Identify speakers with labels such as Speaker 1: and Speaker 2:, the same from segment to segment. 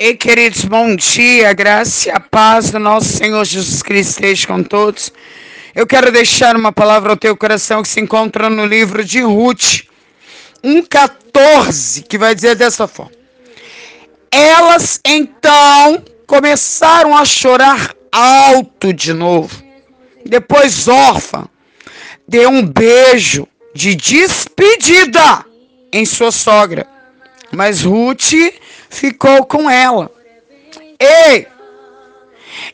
Speaker 1: Ei, queridos, bom dia, graça e a paz do nosso Senhor Jesus Cristo esteja com todos. Eu quero deixar uma palavra ao teu coração que se encontra no livro de Ruth, 1,14, que vai dizer dessa forma. Elas então começaram a chorar alto de novo. Depois órfã deu um beijo de despedida em sua sogra. Mas Ruth ficou com ela. Ei!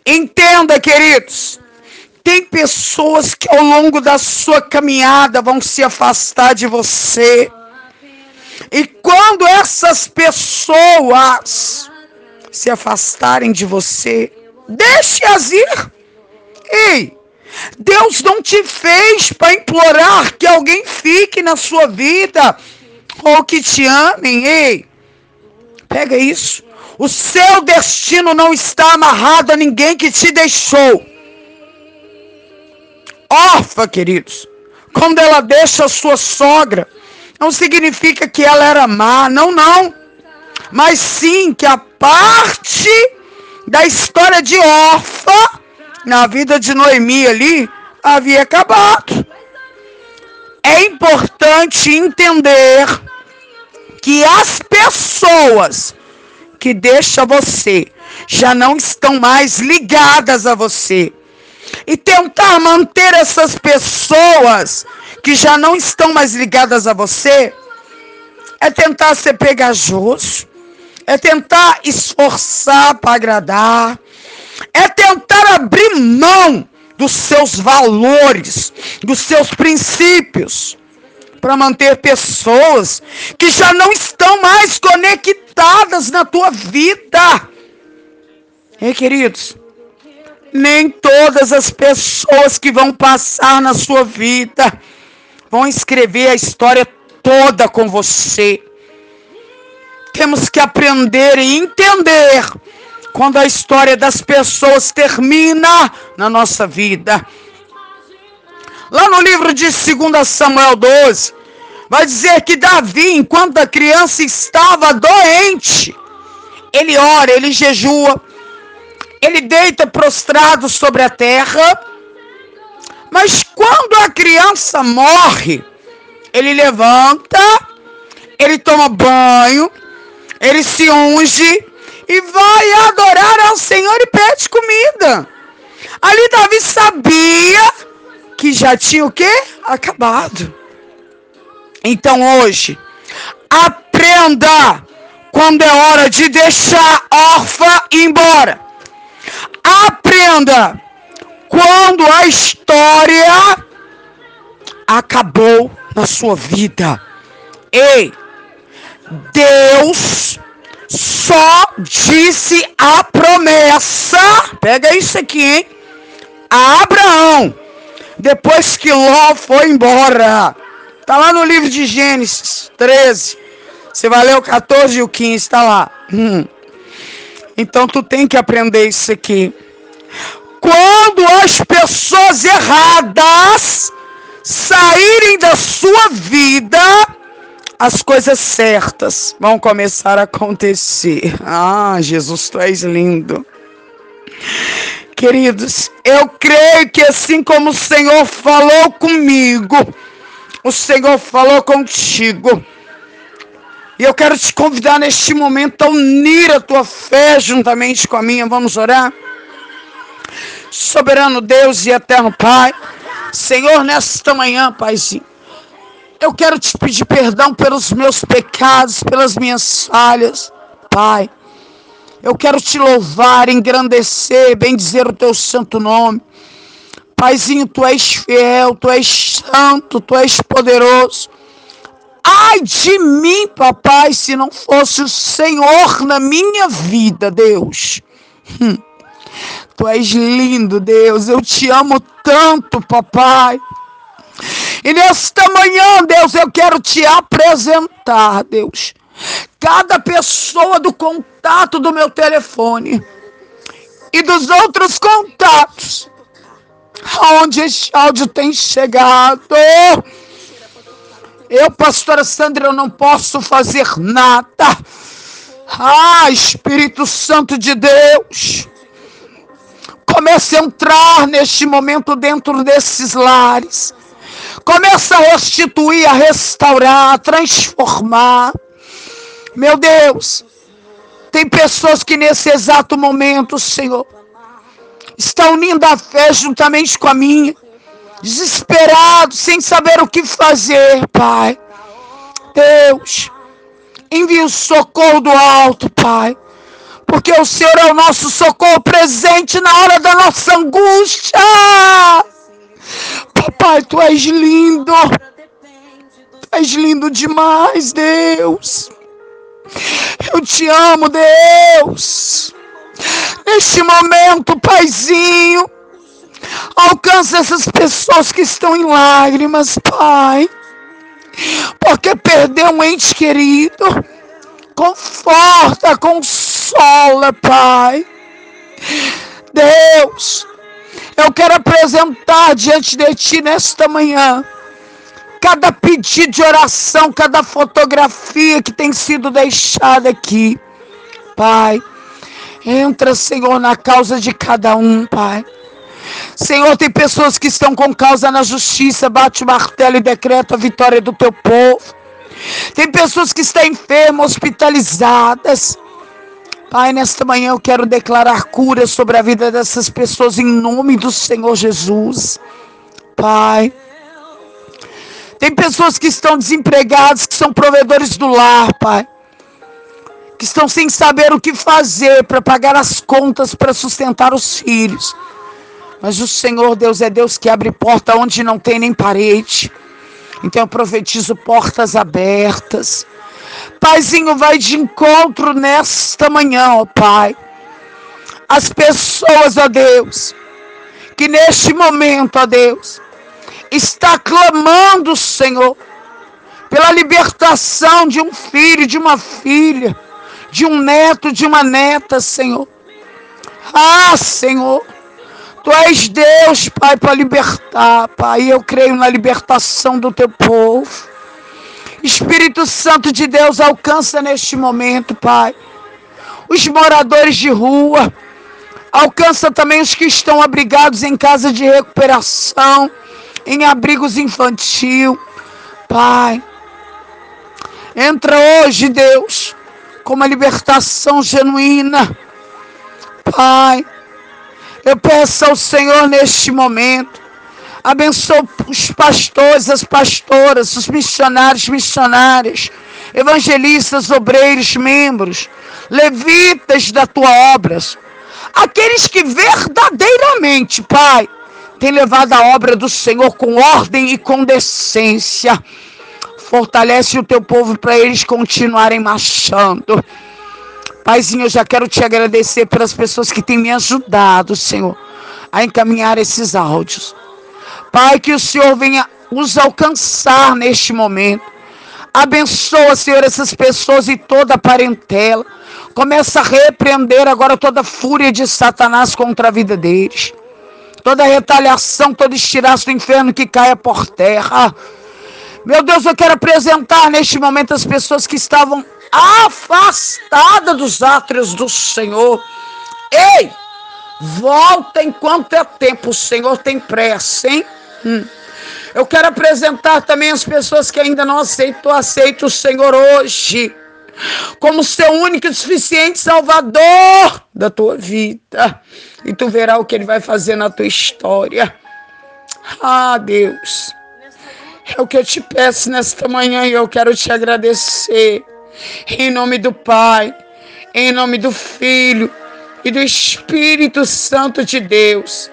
Speaker 1: Entenda, queridos. Tem pessoas que ao longo da sua caminhada vão se afastar de você. E quando essas pessoas se afastarem de você, deixe-as ir. Ei, Deus não te fez para implorar que alguém fique na sua vida ou que te amem. Ei, pega isso. O seu destino não está amarrado a ninguém que te deixou. Órfã, queridos. Quando ela deixa a sua sogra, não significa que ela era má, não, não. Mas sim que a parte da história de órfã na vida de Noemi ali havia acabado. É importante entender que as pessoas que deixam você já não estão mais ligadas a você. E tentar manter essas pessoas que já não estão mais ligadas a você é tentar ser pegajoso, é tentar esforçar para agradar, é tentar abrir mão dos seus valores, dos seus princípios para manter pessoas que já não estão mais conectadas na tua vida. Ei, queridos, nem todas as pessoas que vão passar na sua vida vão escrever a história toda com você. Temos que aprender e entender quando a história das pessoas termina na nossa vida. Lá no livro de 2 Samuel 12, vai dizer que Davi, enquanto a criança estava doente, ele ora, ele jejua, ele deita prostrado sobre a terra, mas quando a criança morre, ele levanta, ele toma banho, ele se unge e vai adorar ao Senhor e pede comida. Ali Davi sabia que já tinha o quê? Acabado. Então hoje, aprenda quando é hora de deixar órfã embora. Aprenda quando a história acabou na sua vida. Ei, Deus só disse a promessa, pega isso aqui, hein? A Abraão depois que Ló foi embora. Está lá no livro de Gênesis 13. Você vai ler o 14 e o 15, está lá. Hum. Então tu tem que aprender isso aqui. Quando as pessoas erradas saírem da sua vida, as coisas certas vão começar a acontecer. Ah, Jesus, tu és lindo. Queridos, eu creio que assim como o Senhor falou comigo, o Senhor falou contigo. E eu quero te convidar neste momento a unir a tua fé juntamente com a minha. Vamos orar? Soberano Deus e eterno Pai, Senhor, nesta manhã, Paizinho, eu quero te pedir perdão pelos meus pecados, pelas minhas falhas, Pai. Eu quero te louvar, engrandecer, bendizer o teu santo nome. Paizinho, tu és fiel, tu és santo, tu és poderoso. Ai de mim, papai, se não fosse o Senhor na minha vida, Deus. Hum. Tu és lindo, Deus. Eu te amo tanto, papai. E nesta manhã, Deus, eu quero te apresentar, Deus cada pessoa do contato do meu telefone e dos outros contatos aonde este áudio tem chegado. Eu, pastora Sandra, eu não posso fazer nada. Ah, Espírito Santo de Deus. Comece a entrar neste momento dentro desses lares. Começa a restituir, a restaurar, a transformar. Meu Deus, tem pessoas que nesse exato momento, Senhor, estão unindo a fé juntamente com a minha, desesperados, sem saber o que fazer, Pai. Deus, envia o socorro do alto, Pai. Porque o Senhor é o nosso socorro presente na hora da nossa angústia. Papai, tu és lindo. Tu és lindo demais, Deus. Eu te amo, Deus. Neste momento, Paizinho, alcança essas pessoas que estão em lágrimas, Pai. Porque perdeu um ente querido. Conforta, consola, Pai. Deus, eu quero apresentar diante de Ti nesta manhã cada pedido de oração, cada fotografia que tem sido deixada aqui. Pai, entra, Senhor, na causa de cada um, Pai. Senhor, tem pessoas que estão com causa na justiça, bate o martelo e decreta a vitória do teu povo. Tem pessoas que estão enfermas, hospitalizadas. Pai, nesta manhã eu quero declarar cura sobre a vida dessas pessoas em nome do Senhor Jesus. Pai, tem pessoas que estão desempregadas, que são provedores do lar, Pai. Que estão sem saber o que fazer para pagar as contas, para sustentar os filhos. Mas o Senhor Deus é Deus que abre porta onde não tem nem parede. Então eu profetizo portas abertas. Paizinho, vai de encontro nesta manhã, ó Pai. As pessoas, ó Deus, que neste momento, ó Deus, está clamando, Senhor, pela libertação de um filho, de uma filha, de um neto, de uma neta, Senhor. Ah, Senhor, Tu és Deus, Pai, para libertar, Pai. Eu creio na libertação do teu povo. Espírito Santo de Deus, alcança neste momento, Pai, os moradores de rua. Alcança também os que estão abrigados em casa de recuperação, em abrigos infantil. Pai, entra hoje, Deus, com uma libertação genuína. Pai, eu peço ao Senhor neste momento, abençoe os pastores, as pastoras, os missionários, missionárias, evangelistas, obreiros, membros, levitas da tua obra, aqueles que verdadeiramente, Pai, têm levado a obra do Senhor com ordem e com decência. Fortalece o teu povo para eles continuarem marchando. Paizinho, eu já quero te agradecer pelas pessoas que têm me ajudado, Senhor, a encaminhar esses áudios. Pai, que o Senhor venha os alcançar neste momento. Abençoa, Senhor, essas pessoas e toda a parentela. Começa a repreender agora toda a fúria de Satanás contra a vida deles. Toda retaliação, todo estiraço do inferno que caia por terra. Meu Deus, eu quero apresentar neste momento as pessoas que estavam afastada dos átrios do Senhor. Ei, volta enquanto é tempo, o Senhor tem pressa, hein? Hum. Eu quero apresentar também as pessoas que ainda não aceitam, aceita o Senhor hoje como seu único e suficiente Salvador da tua vida. E tu verás o que ele vai fazer na tua história. Ah, Deus. É o que eu te peço nesta manhã e eu quero te agradecer. Em nome do Pai, em nome do Filho e do Espírito Santo de Deus.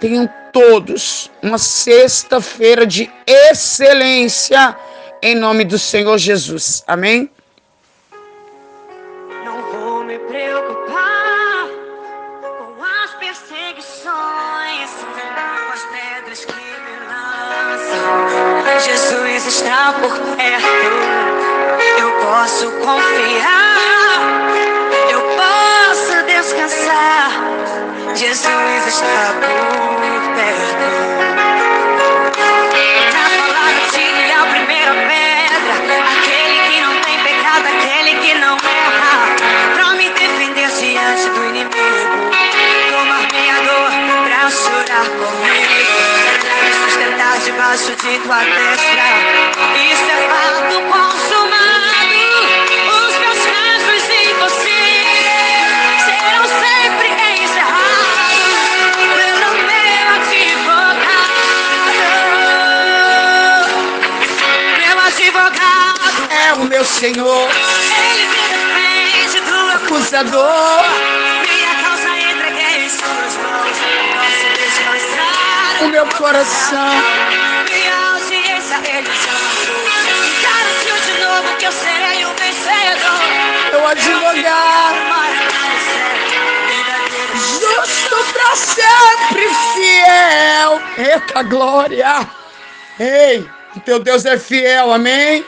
Speaker 1: Tenham todos uma sexta-feira de excelência em nome do Senhor Jesus. Amém?
Speaker 2: mas está por perto. Eu posso confiar, eu posso descansar. Jesus está por perto. Está Na palavra tire a primeira pedra, aquele que não tem pecado, aquele que não erra, pra me defender diante do inimigo. Tomar
Speaker 1: minha dor pra chorar
Speaker 2: comigo, me sustentar debaixo de tua terra. Posso descansar.
Speaker 1: O meu coração
Speaker 2: Minha audiência ele chamou. Garantiu de novo que eu serei o vencedor. céu, verdadeiro.
Speaker 1: justo para sempre fiel. Eita glória! Ei, o teu Deus é fiel, amém?